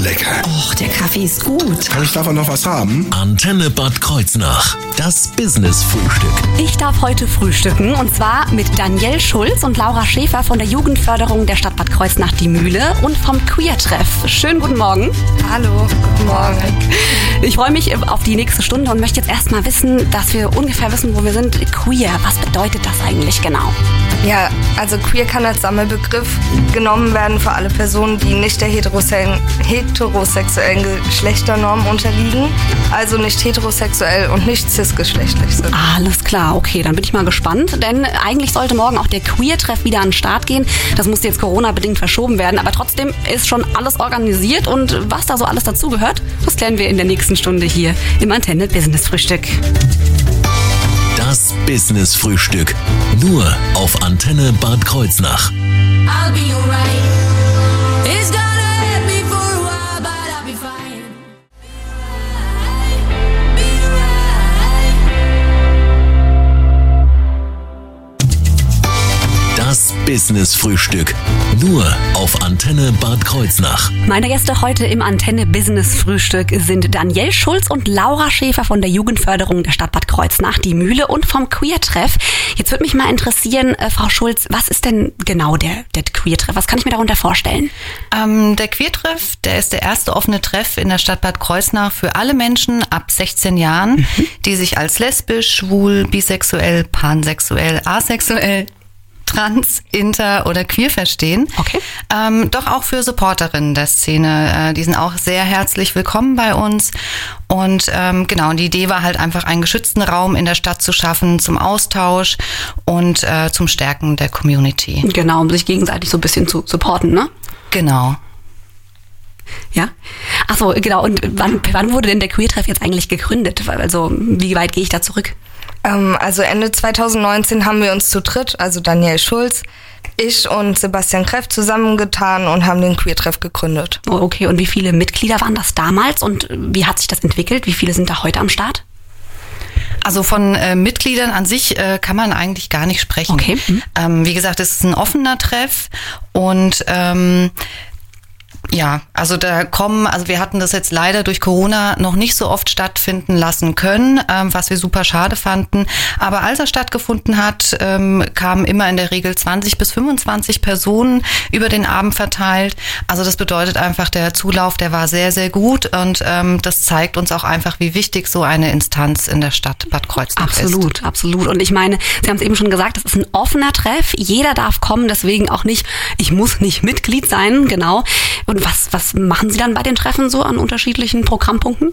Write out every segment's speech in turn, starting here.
lecker. Och, der Kaffee ist gut. Kann ich davon noch was haben? Antenne Bad Kreuznach. Das Business-Frühstück. Ich darf heute frühstücken und zwar mit Danielle Schulz und Laura Schäfer von der Jugendförderung der Stadt Bad Kreuznach die Mühle und vom Queer-Treff. Schönen guten Morgen. Hallo, guten Morgen. Ich freue mich auf die nächste Stunde und möchte jetzt erstmal wissen, dass wir ungefähr wissen, wo wir sind. Queer, was bedeutet das eigentlich genau? Ja, also queer kann als Sammelbegriff genommen werden für alle Personen, die nicht der heterosexuellen, heterosexuellen Geschlechternorm unterliegen, also nicht heterosexuell und nicht cisgeschlechtlich sind. Alles klar, okay, dann bin ich mal gespannt, denn eigentlich sollte morgen auch der Queer-Treff wieder an den Start gehen. Das musste jetzt Corona-bedingt verschoben werden, aber trotzdem ist schon alles organisiert und was da so alles dazugehört, das klären wir in der nächsten Stunde hier im Antenne Business Frühstück. Das Business-Frühstück. Nur auf Antenne Bad Kreuznach. I'll be alright. It's gonna Das Business-Frühstück. Nur auf Antenne Bad Kreuznach. Meine Gäste heute im Antenne Business Frühstück sind Danielle Schulz und Laura Schäfer von der Jugendförderung der Stadt Bad Kreuznach, die Mühle und vom Queer-Treff. Jetzt würde mich mal interessieren, äh, Frau Schulz, was ist denn genau der, der Queer-Treff? Was kann ich mir darunter vorstellen? Ähm, der Queertreff, der ist der erste offene Treff in der Stadt Bad Kreuznach für alle Menschen ab 16 Jahren, die sich als lesbisch, schwul, bisexuell, pansexuell, asexuell, trans, inter oder queer verstehen. Okay. Ähm, doch auch für Supporterinnen der Szene. Äh, die sind auch sehr herzlich willkommen bei uns. Und ähm, genau, die Idee war halt einfach einen geschützten Raum in der Stadt zu schaffen zum Austausch und äh, zum Stärken der Community. Genau, um sich gegenseitig so ein bisschen zu supporten, ne? Genau. Ja. Ach so, genau. Und wann, wann wurde denn der Queer-Treff jetzt eigentlich gegründet? Also, wie weit gehe ich da zurück? Ähm, also Ende 2019 haben wir uns zu dritt, also Daniel Schulz, ich und Sebastian Kreff zusammengetan und haben den Queer-Treff gegründet. Oh, okay, und wie viele Mitglieder waren das damals und wie hat sich das entwickelt? Wie viele sind da heute am Start? Also von äh, Mitgliedern an sich äh, kann man eigentlich gar nicht sprechen. Okay. Mhm. Ähm, wie gesagt, es ist ein offener Treff und ähm, ja, also da kommen, also wir hatten das jetzt leider durch Corona noch nicht so oft stattfinden lassen können, ähm, was wir super schade fanden. Aber als er stattgefunden hat, ähm, kamen immer in der Regel 20 bis 25 Personen über den Abend verteilt. Also das bedeutet einfach, der Zulauf, der war sehr, sehr gut und ähm, das zeigt uns auch einfach, wie wichtig so eine Instanz in der Stadt Bad Kreuznach ist. Absolut, absolut. Und ich meine, Sie haben es eben schon gesagt, das ist ein offener Treff. Jeder darf kommen, deswegen auch nicht, ich muss nicht Mitglied sein, genau. Und was, was machen Sie dann bei den Treffen so an unterschiedlichen Programmpunkten?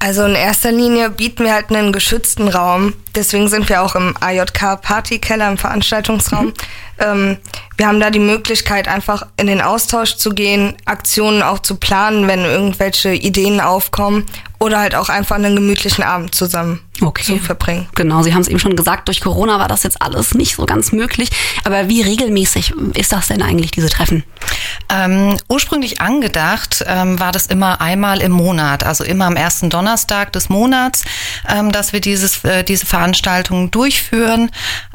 Also in erster Linie bieten wir halt einen geschützten Raum. Deswegen sind wir auch im AJK Partykeller, im Veranstaltungsraum. Ähm, wir haben da die Möglichkeit, einfach in den Austausch zu gehen, Aktionen auch zu planen, wenn irgendwelche Ideen aufkommen oder halt auch einfach einen gemütlichen Abend zusammen Okay. zu verbringen. Genau, Sie haben es eben schon gesagt, durch Corona war das jetzt alles nicht so ganz möglich. Aber wie regelmäßig ist das denn eigentlich, diese Treffen? Ähm, ursprünglich angedacht ähm, war das immer einmal im Monat, also immer am ersten Donnerstag des Monats, ähm, dass wir dieses, äh, diese Veranstaltung durchführen.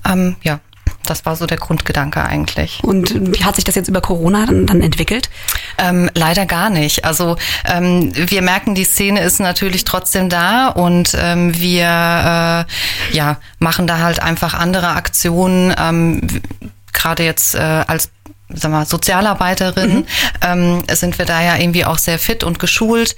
Ähm, ja, das war so der Grundgedanke eigentlich. Und wie hat sich das jetzt über Corona dann, dann entwickelt? Ähm, leider gar nicht. Also ähm, wir merken, die Szene ist natürlich trotzdem da und ähm, wir äh, ja, machen da halt einfach andere Aktionen, ähm, gerade jetzt äh, als sag mal, Sozialarbeiterin ähm, sind wir da ja irgendwie auch sehr fit und geschult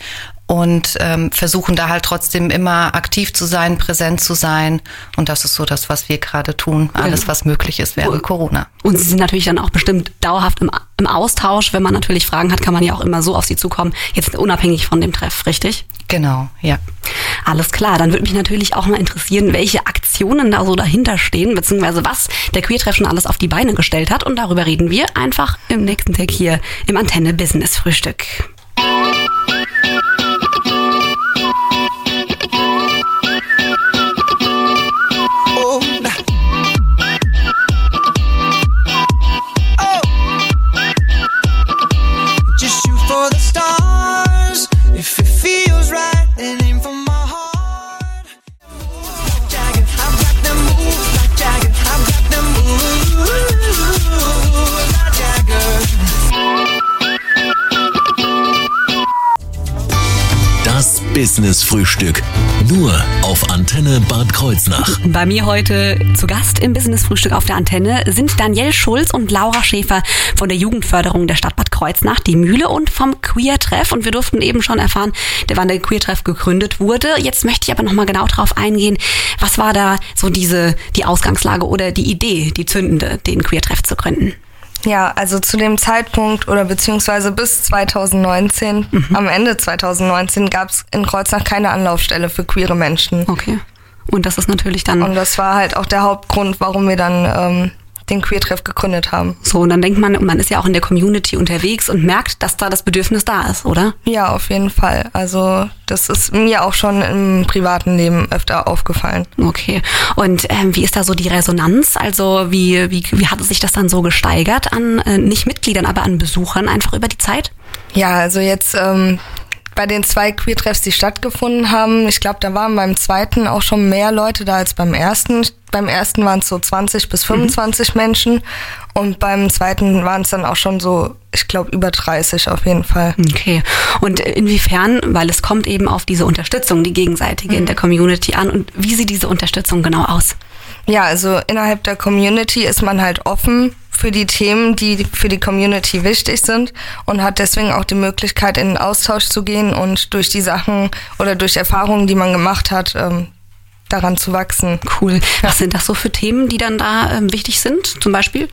und ähm, versuchen da halt trotzdem immer aktiv zu sein, präsent zu sein. Und das ist so das, was wir gerade tun. Alles, was möglich ist während Corona. Und Sie sind natürlich dann auch bestimmt dauerhaft im, im Austausch. Wenn man natürlich Fragen hat, kann man ja auch immer so auf Sie zukommen. Jetzt unabhängig von dem Treff, richtig? Genau, ja. Alles klar, dann würde mich natürlich auch mal interessieren, welche Aktionen da so dahinter stehen, beziehungsweise was der Queertreff schon alles auf die Beine gestellt hat. Und darüber reden wir einfach im nächsten Tag hier im Antenne Business Frühstück. Business Frühstück. Nur auf Antenne Bad Kreuznach. Bei mir heute zu Gast im Business Frühstück auf der Antenne sind Danielle Schulz und Laura Schäfer von der Jugendförderung der Stadt Bad Kreuznach, die Mühle und vom Queer Treff. Und wir durften eben schon erfahren, wann der Queer Treff gegründet wurde. Jetzt möchte ich aber nochmal genau drauf eingehen. Was war da so diese, die Ausgangslage oder die Idee, die zündende, den Queer Treff zu gründen? Ja, also zu dem Zeitpunkt oder beziehungsweise bis 2019, am Ende 2019, gab es in Kreuznach keine Anlaufstelle für queere Menschen. Okay. Und das ist natürlich dann Und das war halt auch der Hauptgrund, warum wir dann ähm, den Queer-Treff gegründet haben. so. Und dann denkt man, man ist ja auch in der Community unterwegs und merkt, dass da das Bedürfnis da ist, oder? Ja, auf jeden Fall. Also das ist mir auch schon im privaten Leben öfter aufgefallen. Okay. Und ähm, wie ist da so die Resonanz? Also wie, wie, wie hat sich das dann so gesteigert an äh, nicht Mitgliedern, aber an Besuchern einfach über die Zeit? Ja, also jetzt ähm, bei den zwei Queer-Treffs, die stattgefunden haben, ich glaube, da waren beim zweiten auch schon mehr Leute da als beim ersten. Beim ersten waren es so 20 bis 25 Menschen und beim zweiten waren es dann auch schon so, ich glaube, über 30 auf jeden Fall. Okay. Und inwiefern, weil es kommt eben auf diese Unterstützung, die gegenseitige in der Community an. Und wie sieht diese Unterstützung genau aus? Ja, also innerhalb der Community ist man halt offen für die Themen, die für die Community wichtig sind und hat deswegen auch die Möglichkeit, in den Austausch zu gehen und durch die Sachen oder durch Erfahrungen, die man gemacht hat, ähm, daran zu wachsen. Cool. Was sind das so für Themen, die dann da ähm, wichtig sind, zum Beispiel?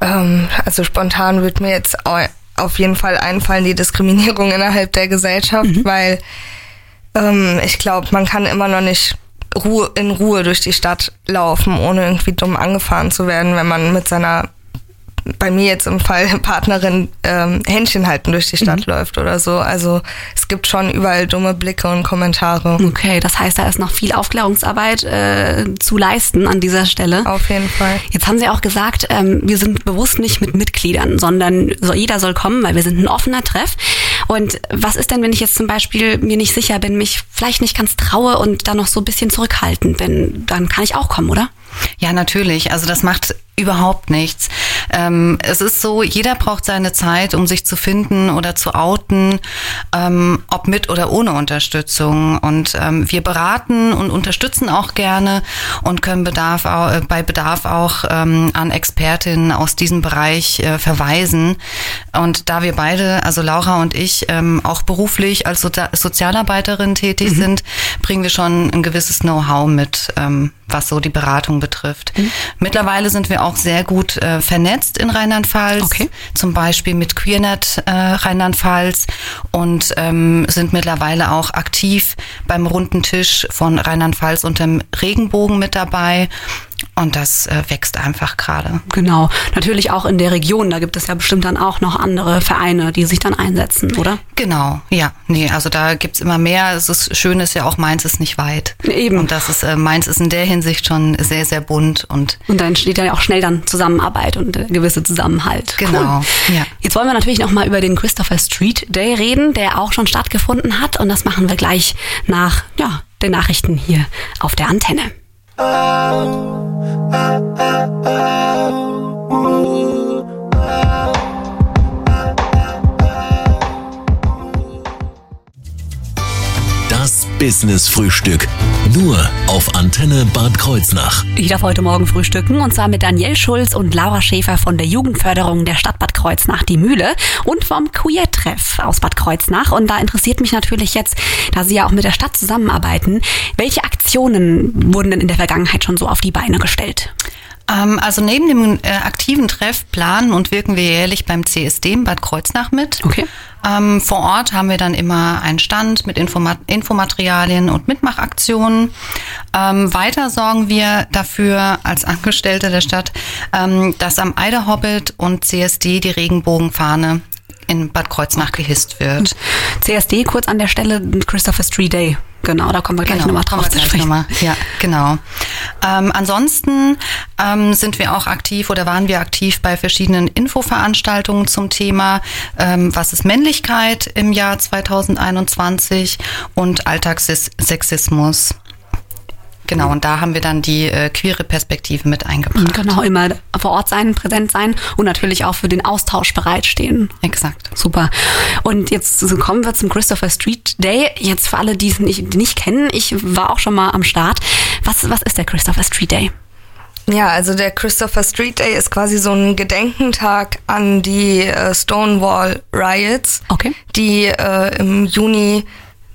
Ähm, also spontan wird mir jetzt au- auf jeden Fall einfallen die Diskriminierung innerhalb der Gesellschaft, weil ähm, ich glaube, man kann immer noch nicht Ruhe, in Ruhe durch die Stadt laufen, ohne irgendwie dumm angefahren zu werden, wenn man mit seiner bei mir jetzt im Fall Partnerin ähm, Händchen halten durch die Stadt läuft oder so. Also es gibt schon überall dumme Blicke und Kommentare. Okay, das heißt, da ist noch viel Aufklärungsarbeit äh, zu leisten an dieser Stelle. Auf jeden Fall. Jetzt haben Sie auch gesagt, ähm, wir sind bewusst nicht mit Mitgliedern, sondern so, jeder soll kommen, weil wir sind ein offener Treff. Und was ist denn, wenn ich jetzt zum Beispiel mir nicht sicher bin, mich vielleicht nicht ganz traue und dann noch so ein bisschen zurückhaltend bin? Dann kann ich auch kommen, oder? Ja, natürlich. Also das macht überhaupt nichts. Ähm, es ist so, jeder braucht seine Zeit, um sich zu finden oder zu outen, ähm, ob mit oder ohne Unterstützung. Und ähm, wir beraten und unterstützen auch gerne und können Bedarf auch, äh, bei Bedarf auch ähm, an Expertinnen aus diesem Bereich äh, verweisen. Und da wir beide, also Laura und ich, ähm, auch beruflich als Sozi Sozialarbeiterin tätig sind, bringen wir schon ein gewisses Know-how mit, ähm, was so die Beratung betrifft. Mittlerweile sind wir auch sehr gut äh, vernetzt in Rheinland-Pfalz, Okay. zum Beispiel mit QueerNet äh, Rheinland-Pfalz und ähm, sind mittlerweile auch aktiv beim runden Tisch von Rheinland-Pfalz und dem Regenbogen mit dabei. Und das äh, wächst einfach gerade. Genau. Natürlich auch in der Region. Da gibt es ja bestimmt dann auch noch andere Vereine, die sich dann einsetzen, oder? Genau, ja. Nee, also da gibt's immer mehr. Es ist schön ist ja auch, Mainz ist nicht weit. Eben. Und das ist, äh, Mainz ist in der Hinsicht schon sehr, sehr bunt und Und dann entsteht ja auch schnell dann Zusammenarbeit und äh, gewisse Zusammenhalt. Genau, Cool. ja. Jetzt wollen wir natürlich noch mal über den Christopher Street Day reden, der auch schon stattgefunden hat. Und das machen wir gleich nach ja, den Nachrichten hier auf der Antenne. Das Business Frühstück. Nur auf Antenne Bad Kreuznach. Ich darf heute Morgen frühstücken und zwar mit Danielle Schulz und Laura Schäfer von der Jugendförderung der Stadt Bad Kreuznach, die Mühle und vom Queer-Treff aus Bad Kreuznach. Und da interessiert mich natürlich jetzt, da Sie ja auch mit der Stadt zusammenarbeiten, welche Aktionen wurden denn in der Vergangenheit schon so auf die Beine gestellt? Ähm, also neben dem äh, aktiven Treff planen und wirken wir jährlich beim CSD in Bad Kreuznach mit. Okay. Ähm, vor Ort haben wir dann immer einen Stand mit Infomaterialien und Mitmachaktionen. Ähm, weiter sorgen wir dafür als Angestellte der Stadt, ähm, dass am Eider Hobbit und CSD die Regenbogenfahne in Bad Kreuznach gehisst wird. CSD kurz an der Stelle Christopher Street Day. Genau, da kommen wir gleich nochmal kommen drauf zu sprechen. nochmal. Ja, genau. Ähm, ansonsten ähm, sind wir auch aktiv oder waren wir aktiv bei verschiedenen Infoveranstaltungen zum Thema, ähm, was ist Männlichkeit im Jahr 2021 und Alltagssexismus. Genau, und da haben wir dann die äh, queere Perspektive mit eingebracht. Genau, immer vor Ort sein, präsent sein und natürlich auch für den Austausch bereitstehen. Exakt. Super. Und jetzt so kommen wir zum Christopher Street Day. Jetzt für alle, die es nicht, nicht kennen, ich war auch schon mal am Start. Was, was ist der Christopher Street Day? Ja, also der Christopher Street Day ist quasi so ein Gedenkentag an die äh, Stonewall Riots, Okay. die äh, im Juni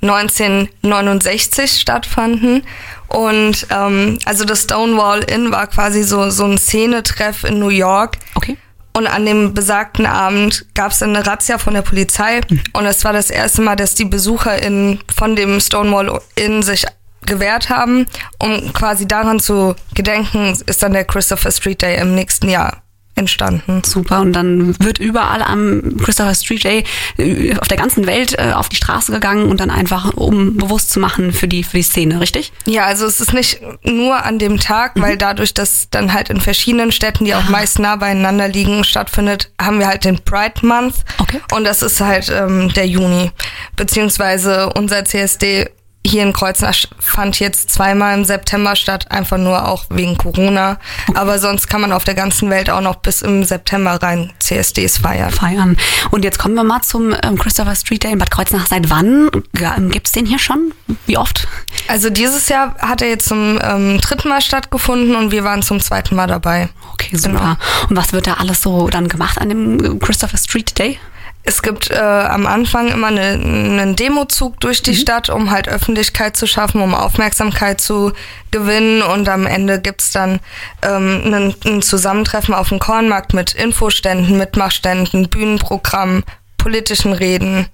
1969 stattfanden. Und ähm, also das Stonewall Inn war quasi so, so ein Szenetreff in New York. Okay. Und an dem besagten Abend gab es eine Razzia von der Polizei. Und es war das erste Mal, dass die BesucherInnen von dem Stonewall Inn sich gewehrt haben. Um quasi daran zu gedenken, ist dann der Christopher Street Day im nächsten Jahr entstanden. Super. Und dann wird überall am Christopher Street Day äh, auf der ganzen Welt äh, auf die Straße gegangen und dann einfach, um bewusst zu machen für die, für die Szene, richtig? Ja, also es ist nicht nur an dem Tag, weil dadurch, dass dann halt in verschiedenen Städten, die auch meist nah beieinander liegen, stattfindet, haben wir halt den Pride Month. Okay. Und das ist halt ähm, der Juni. Beziehungsweise unser CSD hier in Kreuznach fand jetzt zweimal im September statt, einfach nur auch wegen Corona. Aber sonst kann man auf der ganzen Welt auch noch bis im September rein CSDs feiern. Feiern. Und jetzt kommen wir mal zum ähm, Christopher Street Day in Bad Kreuznach. Seit wann ähm, gibt's den hier schon? Wie oft? Also dieses Jahr hat er jetzt zum ähm, dritten Mal stattgefunden und wir waren zum zweiten Mal dabei. Okay, super. Und was wird da alles so dann gemacht an dem äh, Christopher Street Day? Es gibt äh, am Anfang immer eine, einen Demozug durch die Stadt, um halt Öffentlichkeit zu schaffen, um Aufmerksamkeit zu gewinnen. Und am Ende gibt's dann ähm, ein, Zusammentreffen auf dem Kornmarkt mit Infoständen, Mitmachständen, Bühnenprogramm, politischen Reden,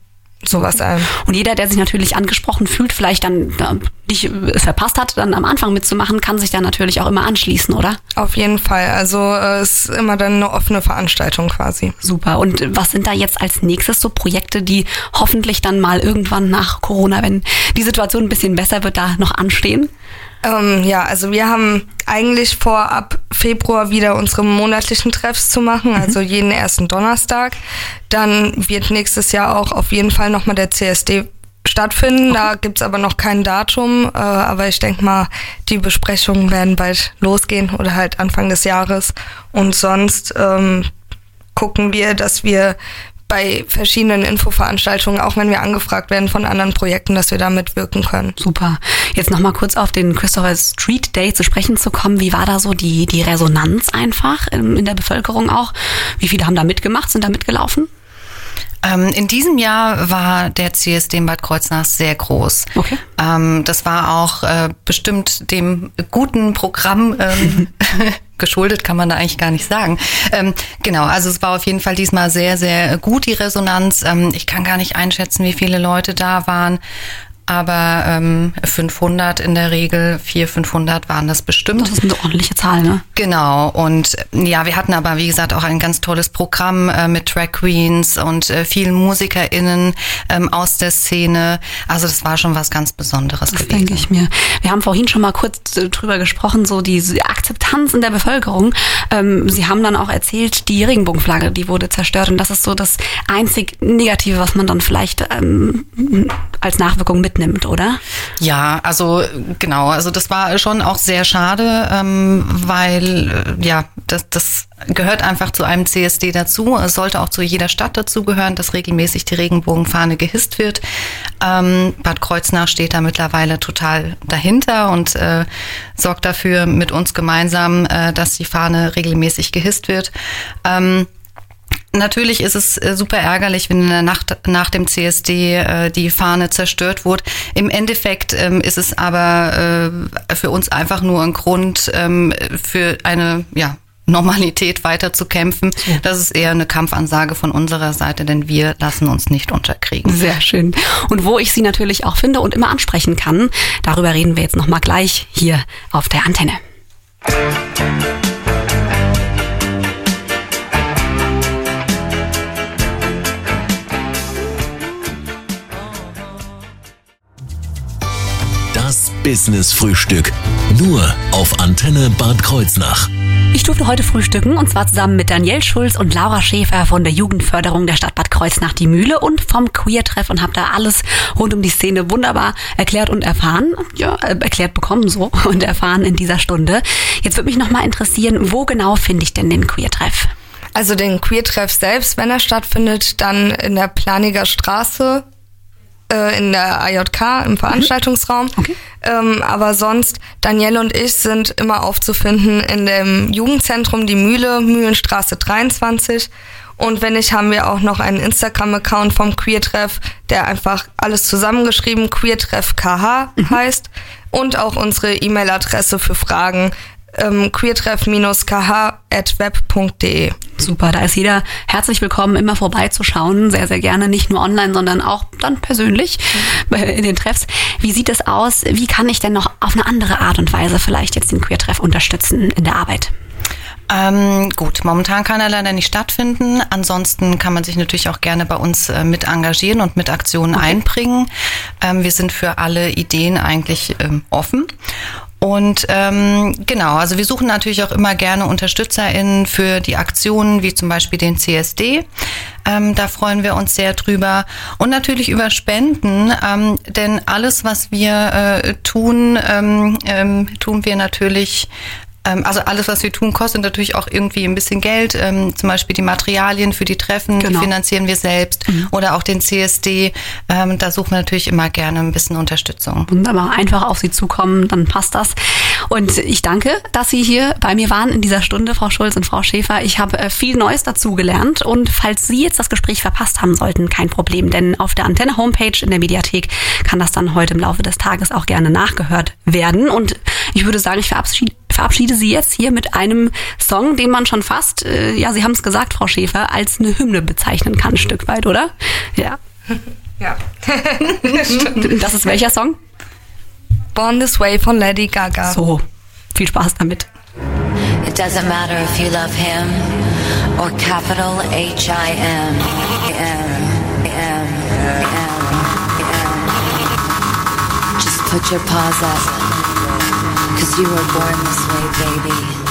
sowas allem. Und jeder, der sich natürlich angesprochen fühlt, vielleicht dann äh, nicht äh, verpasst hat, dann am Anfang mitzumachen, kann sich dann natürlich auch immer anschließen, oder? Auf jeden Fall. Also äh, es ist immer dann eine offene Veranstaltung quasi. Super. Und äh, was sind da jetzt als nächstes so Projekte, die hoffentlich dann mal irgendwann nach Corona, wenn die Situation ein bisschen besser wird, da noch anstehen? Ähm, ja, also wir haben eigentlich vor, ab Februar wieder unsere monatlichen Treffs zu machen, also jeden ersten Donnerstag. Dann wird nächstes Jahr auch auf jeden Fall nochmal der CSD stattfinden. Da gibt's aber noch kein Datum, äh, aber ich denke mal, die Besprechungen werden bald losgehen oder halt Anfang des Jahres. Und sonst ähm, gucken wir, dass wir bei verschiedenen Infoveranstaltungen, auch wenn wir angefragt werden von anderen Projekten, dass wir da mitwirken können. Super. Jetzt noch mal kurz auf den Christopher Street Day zu sprechen zu kommen. Wie war da so die, die Resonanz einfach in, in der Bevölkerung auch? Wie viele haben da mitgemacht, sind da mitgelaufen? Ähm, in diesem Jahr war der CSD in Bad Kreuznach sehr groß. Okay. Ähm, das war auch äh, bestimmt dem guten Programm ähm, geschuldet, kann man da eigentlich gar nicht sagen. Ähm, genau, also es war auf jeden Fall diesmal sehr, sehr gut, die Resonanz. Ähm, ich kann gar nicht einschätzen, wie viele Leute da waren. Aber ähm, 500 in der Regel, 400, 500 waren das bestimmt. Das ist eine ordentliche Zahl, ne? Genau, und ja, wir hatten aber, wie gesagt, auch ein ganz tolles Programm äh, mit Drag Queens und äh, vielen MusikerInnen ähm, aus der Szene. Also das war schon was ganz Besonderes Das gewesen. denke ich mir. Wir haben vorhin schon mal kurz äh, drüber gesprochen, so diese Akzeptanz in der Bevölkerung. Ähm, Sie haben dann auch erzählt, die Regenbogenflagge, die wurde zerstört und das ist so das einzig Negative, was man dann vielleicht ähm, als Nachwirkung mitnimmt, oder? Ja, also genau, also das war schon auch sehr schade, ähm, weil äh, ja, das, das gehört einfach zu einem CSD dazu. Es sollte auch zu jeder Stadt dazugehören, dass regelmäßig die Regenbogenfahne gehisst wird. Ähm, Bad Kreuznach steht da mittlerweile total dahinter und äh, sorgt dafür mit uns gemeinsam, äh, dass die Fahne regelmäßig gehisst wird. Ähm, Natürlich ist es äh, super ärgerlich, wenn in der Nacht nach dem CSD äh, die Fahne zerstört wurde. Im Endeffekt ähm, ist es aber äh, für uns einfach nur ein Grund ähm, für eine ja, Normalität weiter zu kämpfen. Das ist eher eine Kampfansage von unserer Seite, denn wir lassen uns nicht unterkriegen. Sehr schön. Und wo ich Sie natürlich auch finde und immer ansprechen kann, darüber reden wir jetzt nochmal gleich hier auf der Antenne. Das Business Frühstück. Nur auf Antenne Bad Kreuznach. Ich durfte heute frühstücken und zwar zusammen mit Danielle Schulz und Laura Schäfer von der Jugendförderung der Stadt Bad Kreuznach die Mühle und vom Queer-Treff und habe da alles rund um die Szene wunderbar erklärt und erfahren. Ja, äh, erklärt bekommen so und erfahren in dieser Stunde. Jetzt würde mich noch mal interessieren, wo genau finde ich denn den Queer-Treff? Also den Queer-Treff selbst, wenn er stattfindet, dann in der Planiger Straße, äh, in der AJK im Veranstaltungsraum. Okay. Ähm, aber sonst, Danielle und ich sind immer aufzufinden in dem Jugendzentrum Die Mühle, Mühlenstraße 23. Und wenn nicht, haben wir auch noch einen Instagram-Account vom Queertreff, der einfach alles zusammengeschrieben Queertreff KH heißt. Und auch unsere E-Mail-Adresse für Fragen ähm, queertreff-kh.web.de. Super, da ist jeder herzlich willkommen, immer vorbeizuschauen. Sehr, sehr gerne. Nicht nur online, sondern auch dann persönlich äh, in den Treffs. Wie sieht es aus? Wie kann ich denn noch auf eine andere Art und Weise vielleicht jetzt den Queer-Treff unterstützen in der Arbeit? Ähm, gut, momentan kann er leider nicht stattfinden. Ansonsten kann man sich natürlich auch gerne bei uns äh, mit engagieren und mit Aktionen einbringen. Ähm, wir sind für alle Ideen eigentlich ähm, offen. Und ähm, genau, also wir suchen natürlich auch immer gerne UnterstützerInnen für die Aktionen, wie zum Beispiel den CSD. Ähm, da freuen wir uns sehr drüber. Und natürlich über Spenden, ähm, denn alles, was wir äh, tun, ähm, ähm, tun wir natürlich also alles, was wir tun, kostet natürlich auch irgendwie ein bisschen Geld. Ähm, zum Beispiel die Materialien für die Treffen, Genau. die finanzieren wir selbst. Oder auch den CSD. Ähm, da suchen wir natürlich immer gerne ein bisschen Unterstützung. Wunderbar, einfach auf Sie zukommen, dann passt das. Und ich danke, dass Sie hier bei mir waren in dieser Stunde, Frau Schulz und Frau Schäfer. Ich habe äh, viel Neues dazu gelernt und falls Sie jetzt das Gespräch verpasst haben sollten, kein Problem, denn auf der Antenne Homepage in der Mediathek kann das dann heute im Laufe des Tages auch gerne nachgehört werden. Und ich würde sagen, ich verabschiede verabschiede Sie jetzt hier mit einem Song, den man schon fast, äh, ja, Sie haben es gesagt, Frau Schäfer, als eine Hymne bezeichnen kann, ein Stück weit, oder? Ja. Ja. Das ist welcher Song? Born This Way von Lady Gaga. So, viel Spaß damit. It doesn't matter if you love him or capital H I M. M, M, M, M. Just put your paws up, cause you were born this way, baby.